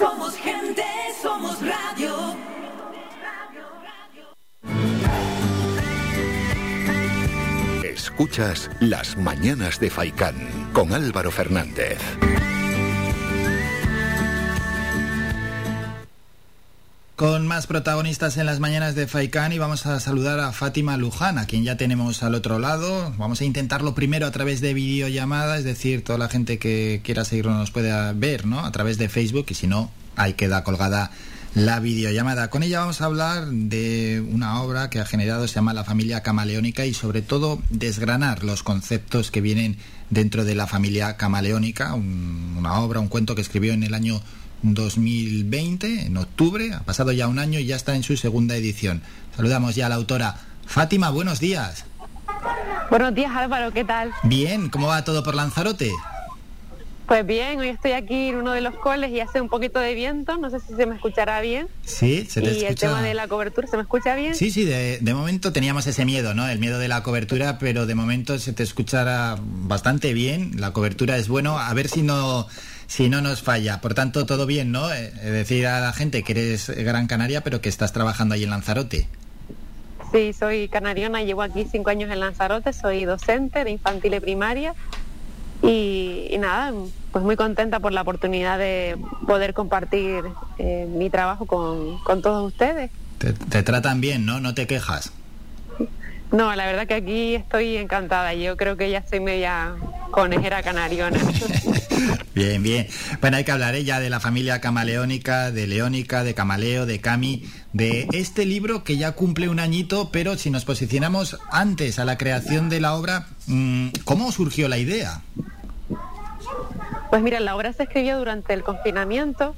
Somos gente, somos radio. Escuchas Las Mañanas de Faicán con Álvaro Fernández. Con más protagonistas en las mañanas de Faikán y vamos a saludar a Fátima Luján, a quien ya tenemos al otro lado. Vamos a intentarlo primero a través de videollamada, es decir, toda la gente que quiera seguirnos nos puede ver, ¿no? A través de Facebook y si no, ahí queda colgada la videollamada. Con ella vamos a hablar de una obra que ha generado, se llama La familia camaleónica y sobre todo desgranar los conceptos que vienen dentro de la familia camaleónica, un- una obra, un cuento que escribió en el año 2020, en octubre, ha pasado ya un año y ya está en su segunda edición. Saludamos ya a la autora. Fátima, buenos días. Buenos días Álvaro, ¿qué tal? Bien, ¿cómo va todo por Lanzarote? Pues bien, hoy estoy aquí en uno de los coles y hace un poquito de viento, no sé si se me escuchará bien. Sí, se te y el escucha. tema de la cobertura, ¿se me escucha bien? Sí, sí, de, de momento teníamos ese miedo, ¿no? El miedo de la cobertura, pero de momento se te escuchará bastante bien. La cobertura es bueno, a ver si no si no nos falla. Por tanto, todo bien, ¿no? Eh, decir a la gente que eres Gran Canaria, pero que estás trabajando ahí en Lanzarote. Sí, soy canariona, llevo aquí cinco años en Lanzarote, soy docente de infantil y primaria y, y nada, pues muy contenta por la oportunidad de poder compartir eh, mi trabajo con, con todos ustedes. Te, te tratan bien, ¿no? No te quejas. No, la verdad que aquí estoy encantada, yo creo que ya soy media conejera canariona. Bien, bien. Bueno, hay que hablar ¿eh? ya de la familia camaleónica, de Leónica, de Camaleo, de Cami, de este libro que ya cumple un añito, pero si nos posicionamos antes a la creación de la obra, mm, ¿cómo surgió la idea? Pues mira, la obra se escribió durante el confinamiento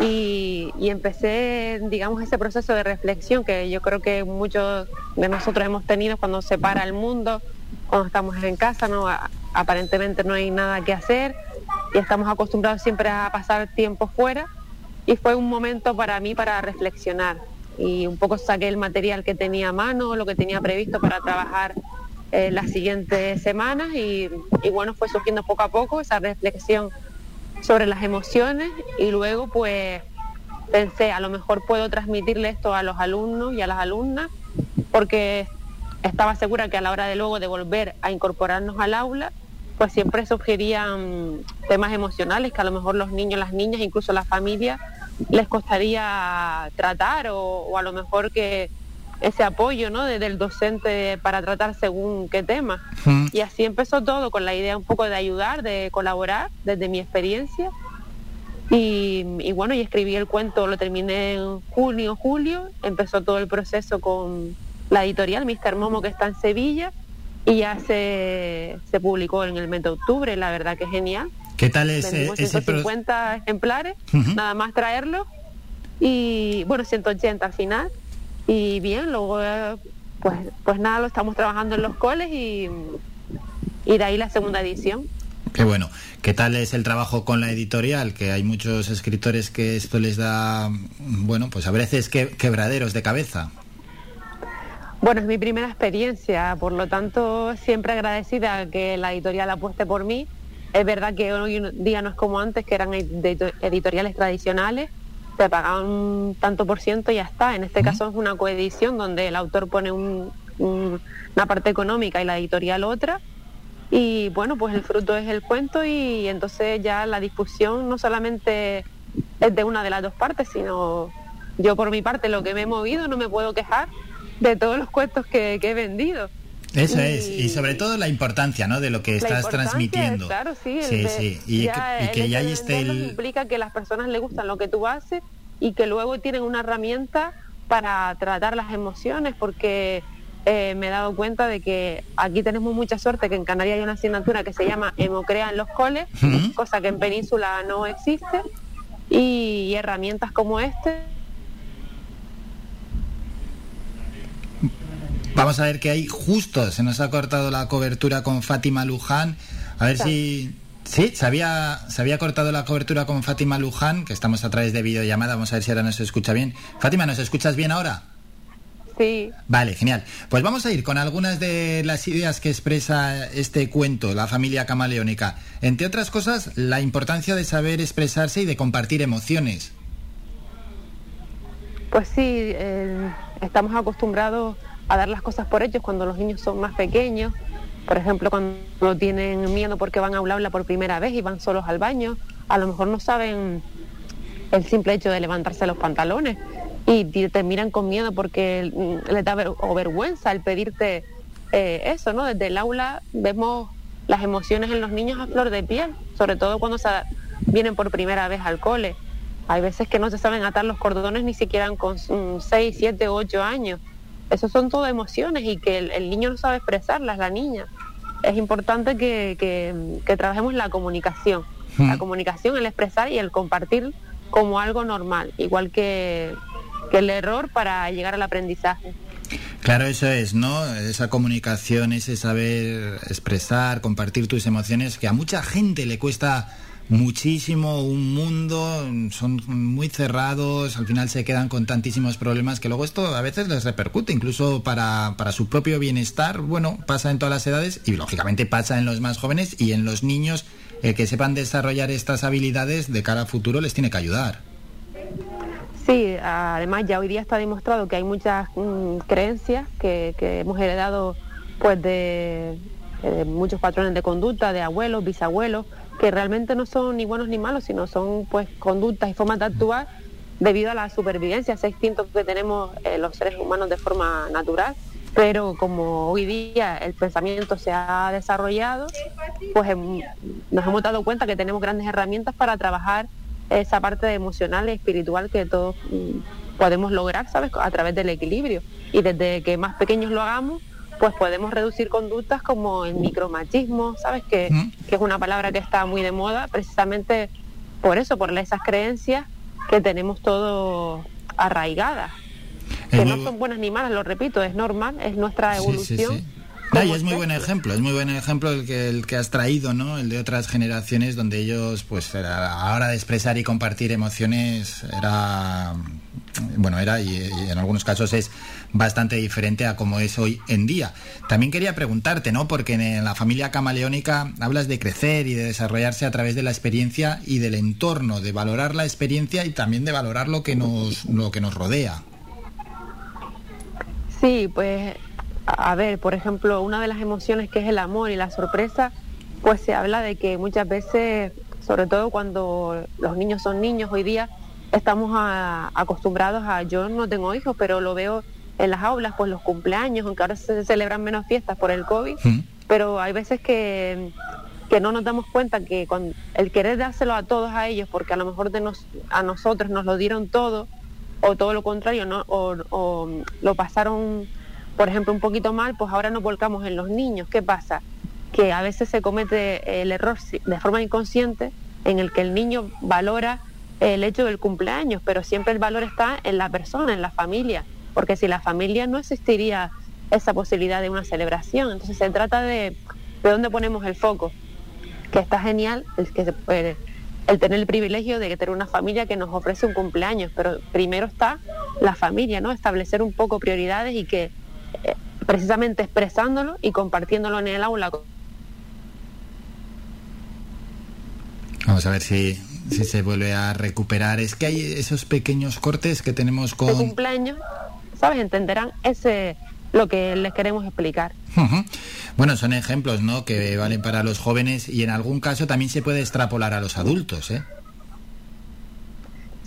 y, y empecé, digamos, ese proceso de reflexión que yo creo que muchos de nosotros hemos tenido cuando se para el mundo, cuando estamos en casa, no aparentemente no hay nada que hacer y estamos acostumbrados siempre a pasar tiempo fuera y fue un momento para mí para reflexionar y un poco saqué el material que tenía a mano, lo que tenía previsto para trabajar eh, las siguientes semanas y, y bueno, fue surgiendo poco a poco esa reflexión sobre las emociones y luego pues pensé, a lo mejor puedo transmitirle esto a los alumnos y a las alumnas porque estaba segura que a la hora de luego de volver a incorporarnos al aula, pues siempre surgirían temas emocionales que a lo mejor los niños, las niñas, incluso la familia les costaría tratar o, o a lo mejor que ese apoyo ¿no? de- del docente para tratar según qué tema. Mm. Y así empezó todo con la idea un poco de ayudar, de colaborar desde mi experiencia. Y, y bueno, y escribí el cuento, lo terminé en junio, julio, empezó todo el proceso con la editorial Mr. Momo que está en Sevilla y ya se, se publicó en el mes de octubre, la verdad que genial. ¿Qué tal es Vendimos ese pro- 150 ejemplares, nada más traerlo. Y bueno, 180 al final. Y bien, luego pues, pues nada, lo estamos trabajando en los coles y, y de ahí la segunda edición. Qué bueno. ¿Qué tal es el trabajo con la editorial? Que hay muchos escritores que esto les da, bueno, pues a veces que, quebraderos de cabeza. Bueno, es mi primera experiencia, por lo tanto siempre agradecida que la editorial apueste por mí. Es verdad que hoy en día no es como antes, que eran edito- editoriales tradicionales, te pagaban un tanto por ciento y ya está. En este caso es una coedición donde el autor pone un- un- una parte económica y la editorial otra. Y bueno, pues el fruto es el cuento y entonces ya la difusión no solamente es de una de las dos partes, sino yo por mi parte lo que me he movido no me puedo quejar de todos los cuentos que, que he vendido. Eso Y- es. Y sobre todo la importancia, ¿no? De lo que estás transmitiendo. Claro, sí. Sí, de- sí. Y, ya que, y que el ya ahí esté el... implica que las personas les gustan lo que tú haces y que luego tienen una herramienta para tratar las emociones porque eh, me he dado cuenta de que aquí tenemos mucha suerte que en Canarias hay una asignatura que se llama Hemocrea en los coles, cosa que en Península no existe y, y herramientas como este Vamos a ver que ahí justo se nos ha cortado la cobertura con Fátima Luján. A ver si... Sí, se había, se había cortado la cobertura con Fátima Luján, que estamos a través de videollamada. Vamos a ver si ahora nos escucha bien. Fátima, ¿nos escuchas bien ahora? sí Vale, genial. Pues vamos a ir con algunas de las ideas que expresa este cuento, la familia camaleónica. Entre otras cosas, la importancia de saber expresarse y de compartir emociones. Pues sí, eh, estamos acostumbrados a dar las cosas por hechos cuando los niños son más pequeños. Por ejemplo, cuando tienen miedo porque van a un aula por primera vez y van solos al baño, a lo mejor no saben el simple hecho de levantarse los pantalones y te miran con miedo porque les da o vergüenza el pedirte eh, eso, ¿no? Desde el aula vemos las emociones en los niños a flor de piel, sobre todo cuando se vienen por primera vez al cole. Hay veces que no se saben atar los cordones ni siquiera con 6, 7, 8 años. Esos son todo emociones y que el, niño no sabe expresarlas, la niña. Es importante que, que, trabajemos la comunicación. La comunicación, el expresar y el compartir como algo normal, igual que, que el error para llegar al aprendizaje. Claro, eso es, ¿no? Esa comunicación, ese saber expresar, compartir tus emociones, que a mucha gente le cuesta muchísimo, un mundo, son muy cerrados, al final se quedan con tantísimos problemas que luego esto a veces les repercute, incluso para, para su propio bienestar. Bueno, pasa en todas las edades y lógicamente pasa en los más jóvenes y en los niños. El que sepan desarrollar estas habilidades de cara a futuro les tiene que ayudar. Sí, además ya hoy día está demostrado que hay muchas mm, creencias que, hemos heredado pues de, de muchos patrones de conducta, de abuelos, bisabuelos, que realmente no son ni buenos ni malos, sino son pues conductas y formas de actuar debido a la supervivencia, ese instinto que tenemos eh, los seres humanos de forma natural. Pero como hoy día el pensamiento se ha desarrollado, pues em, nos hemos dado cuenta que tenemos grandes herramientas para trabajar esa parte emocional y espiritual que todos mm, podemos lograr, ¿sabes? A través del equilibrio. Y desde que más pequeños lo hagamos, pues podemos reducir conductas como el micromachismo, ¿sabes? Que, que es una palabra que está muy de moda precisamente por eso, por esas creencias que tenemos todos arraigadas. Que no son buenas ni malas, lo repito, es normal, es nuestra evolución. Es muy buen ejemplo, es muy buen ejemplo el que, el que has traído, ¿no? El de otras generaciones donde ellos, pues, a la hora de expresar y compartir emociones era bueno, era y, en algunos casos es bastante diferente a como es hoy en día. También quería preguntarte, ¿no? Porque en la familia camaleónica hablas de crecer y de desarrollarse a través de la experiencia y del entorno, de valorar la experiencia y también de valorar lo que nos, lo que nos rodea. Sí, pues a ver, por ejemplo, una de las emociones que es el amor y la sorpresa, pues se habla de que muchas veces, sobre todo cuando los niños son niños hoy día, estamos acostumbrados a, yo no tengo hijos, pero lo veo en las aulas, pues los cumpleaños, aunque ahora se celebran menos fiestas por el COVID, pero hay veces que, que, no nos damos cuenta que con el querer dárselo a todos a ellos, porque a lo mejor de nos, a nosotros nos lo dieron todo, o todo lo contrario, ¿no? o, o lo pasaron, por ejemplo, un poquito mal, pues ahora nos volcamos en los niños. ¿Qué pasa? Que a veces se comete el error de forma inconsciente en el que el niño valora el hecho del cumpleaños, pero siempre el valor está en la persona, en la familia, porque si la familia no existiría esa posibilidad de una celebración. Entonces se trata de, de dónde ponemos el foco, que está genial el, que se puede, el tener el privilegio de tener una familia que nos ofrece un cumpleaños, pero primero está la familia, ¿no? Establecer un poco prioridades y que precisamente expresándolo y compartiéndolo en el aula. Vamos a ver si si se vuelve a recuperar. Es que hay esos pequeños cortes que tenemos con... El cumpleaños, ¿sabes? Entenderán ese lo que les queremos explicar. Bueno, son ejemplos, ¿no? Que valen para los jóvenes y en algún caso también se puede extrapolar a los adultos, ¿eh?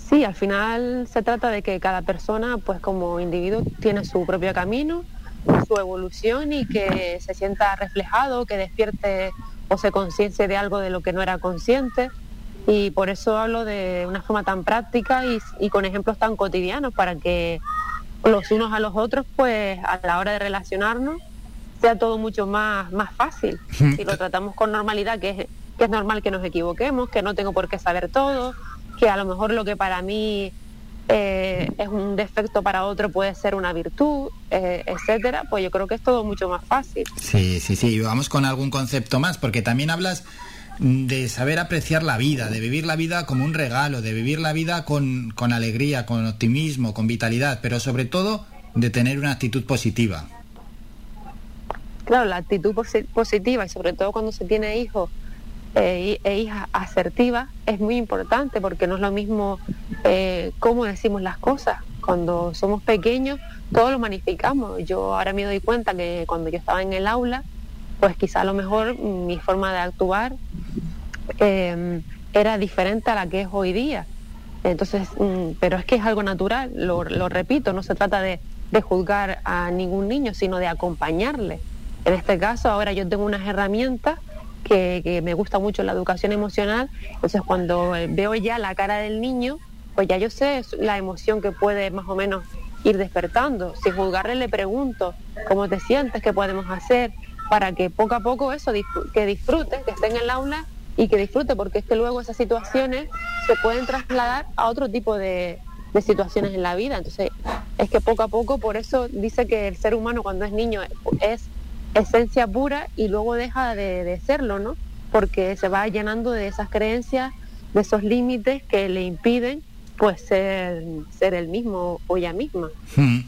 Sí, al final se trata de que cada persona, pues como individuo, tiene su propio camino, su evolución y que se sienta reflejado, que despierte o se conciencie de algo de lo que no era consciente y por eso hablo de una forma tan práctica y, con ejemplos tan cotidianos para que los unos a los otros, pues a la hora de relacionarnos, sea todo mucho más, más fácil. Si lo tratamos con normalidad, que es, que es normal que nos equivoquemos, que no tengo por qué saber todo, que a lo mejor lo que para mí eh, es un defecto para otro puede ser una virtud, eh, etcétera, pues yo creo que es todo mucho más fácil. Sí, sí, sí. Vamos con algún concepto más, porque también hablas de saber apreciar la vida, de vivir la vida como un regalo, de vivir la vida con, con alegría, con optimismo, con vitalidad, pero sobre todo de tener una actitud positiva. Claro, la actitud positiva y sobre todo cuando se tiene hijos eh, e hijas asertivas es muy importante porque no es lo mismo eh, cómo decimos las cosas, cuando somos pequeños todo lo magnificamos. Yo ahora me doy cuenta que cuando yo estaba en el aula, pues quizá a lo mejor mi forma de actuar eh, era diferente a la que es hoy día. Entonces, mm, pero es que es algo natural, lo, lo repito, no se trata de, de, juzgar a ningún niño, sino de acompañarle. En este caso, ahora yo tengo unas herramientas que, que me gusta mucho la educación emocional, entonces cuando veo ya la cara del niño, pues ya yo sé la emoción que puede más o menos ir despertando. Sin juzgarle le pregunto, ¿cómo te sientes? ¿Qué podemos hacer? Para que poco a poco eso, que disfrute, que esté en el aula y que disfrute, porque es que luego esas situaciones se pueden trasladar a otro tipo de, de situaciones en la vida. Entonces, es que poco a poco, por eso dice que el ser humano cuando es niño es esencia pura y luego deja de, de serlo, ¿no? Porque se va llenando de esas creencias, de esos límites que le impiden pues ser, ser el mismo o ella misma. Hmm.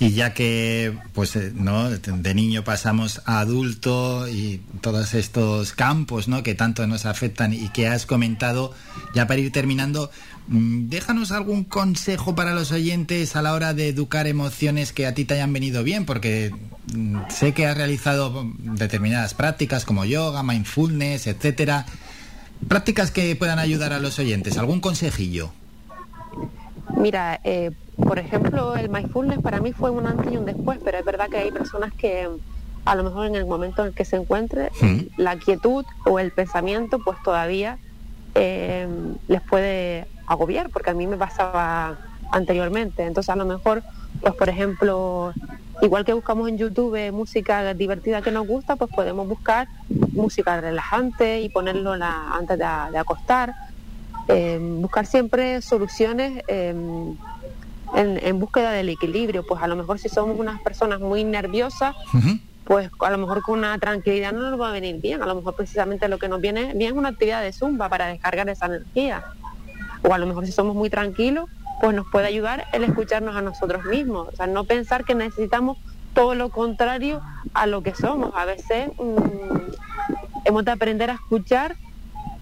Y ya que pues eh, no de niño pasamos a adulto y todos estos campos ¿no? que tanto nos afectan y que has comentado, ya para ir terminando, déjanos algún consejo para los oyentes a la hora de educar emociones que a ti te hayan venido bien, porque mm, sé que has realizado determinadas prácticas como yoga, mindfulness, etcétera. Prácticas que puedan ayudar a los oyentes. ¿Algún consejillo? Mira, eh, por ejemplo, el mindfulness para mí fue un antes y un después, pero es verdad que hay personas que a lo mejor en el momento en el que se encuentre, ¿Sí? la quietud o el pensamiento, pues todavía eh, les puede agobiar, porque a mí me pasaba anteriormente. Entonces, a lo mejor, pues por ejemplo, igual que buscamos en YouTube música divertida que nos gusta, pues podemos buscar música relajante y ponerlo la, antes de, de acostar eh, buscar siempre soluciones eh, en, en, búsqueda del equilibrio. Pues a lo mejor si somos unas personas muy nerviosas, uh -huh. pues a lo mejor con una tranquilidad no nos va a venir bien. A lo mejor precisamente lo que nos viene bien es una actividad de zumba para descargar esa energía. O a lo mejor si somos muy tranquilos, pues nos puede ayudar el escucharnos a nosotros mismos. O sea, no pensar que necesitamos todo lo contrario a lo que somos. A veces mmm, hemos de aprender a escuchar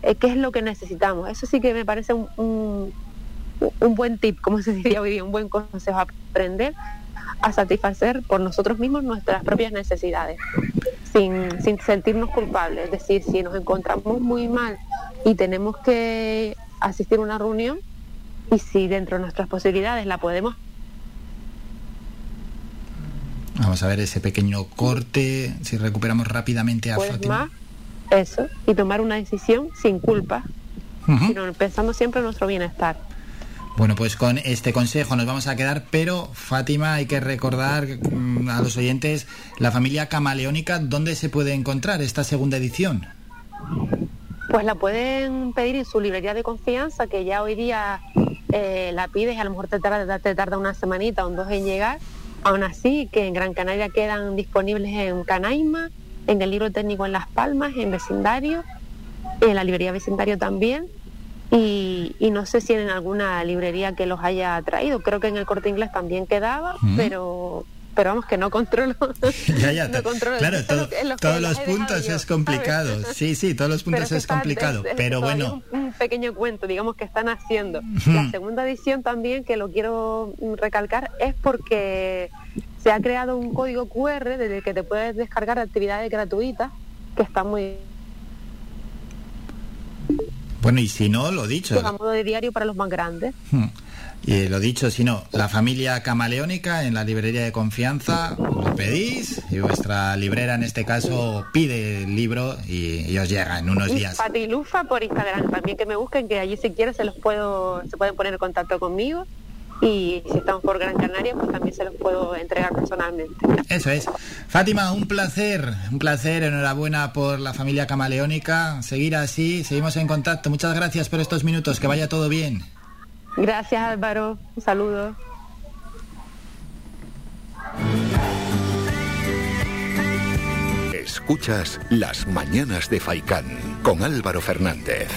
eh, qué es lo que necesitamos. Eso sí que me parece un, un, un, buen tip, como se diría hoy día, un buen consejo, aprender a satisfacer por nosotros mismos nuestras propias necesidades, sin, sin sentirnos culpables. Es decir, si nos encontramos muy mal y tenemos que asistir a una reunión, y si dentro de nuestras posibilidades la podemos Vamos a ver ese pequeño corte, si recuperamos rápidamente a pues Fátima. Más, eso, y tomar una decisión sin culpa, uh -huh. sino pensando siempre en nuestro bienestar. Bueno, pues con este consejo nos vamos a quedar, pero Fátima, hay que recordar mmm, a los oyentes la familia camaleónica, ¿dónde se puede encontrar esta segunda edición? Pues la pueden pedir en su librería de confianza, que ya hoy día eh, la pides y a lo mejor te tarda, te tarda una semanita o dos en llegar. Aún así, que en Gran Canaria quedan disponibles en Canaima, en el libro técnico en Las Palmas, en vecindario, en la librería vecindario también. Y, y, no sé si en alguna librería que los haya traído. Creo que en el corte inglés también quedaba, mm. pero pero vamos que no controlo. ya, ya, no controlo. claro, todo, todos los puntos yo, es complicado. ¿sabes? Sí, sí, todos los puntos es complicado. Es, es, pero bueno. Un, un, pequeño cuento, digamos, que están haciendo. La segunda edición también, que lo quiero recalcar, es porque se ha creado un código QR desde el que te puedes descargar actividades gratuitas, que está muy bueno, y si no, lo dicho. A modo de diario para los más grandes. Hmm. Y lo dicho, si no, la familia camaleónica en la librería de confianza, lo pedís y vuestra librera en este caso pide el libro y, y os llega en unos días. Patilufa por Instagram, también que me busquen, que allí si quieren se los puedo, se pueden poner en contacto conmigo y si estamos por Gran Canaria, pues también se los puedo entregar personalmente. Eso es. Fátima, un placer, un placer, enhorabuena por la familia camaleónica. Seguir así, seguimos en contacto. Muchas gracias por estos minutos, que vaya todo bien. Gracias Álvaro, un saludo. Escuchas las mañanas de Faicán con Álvaro Fernández.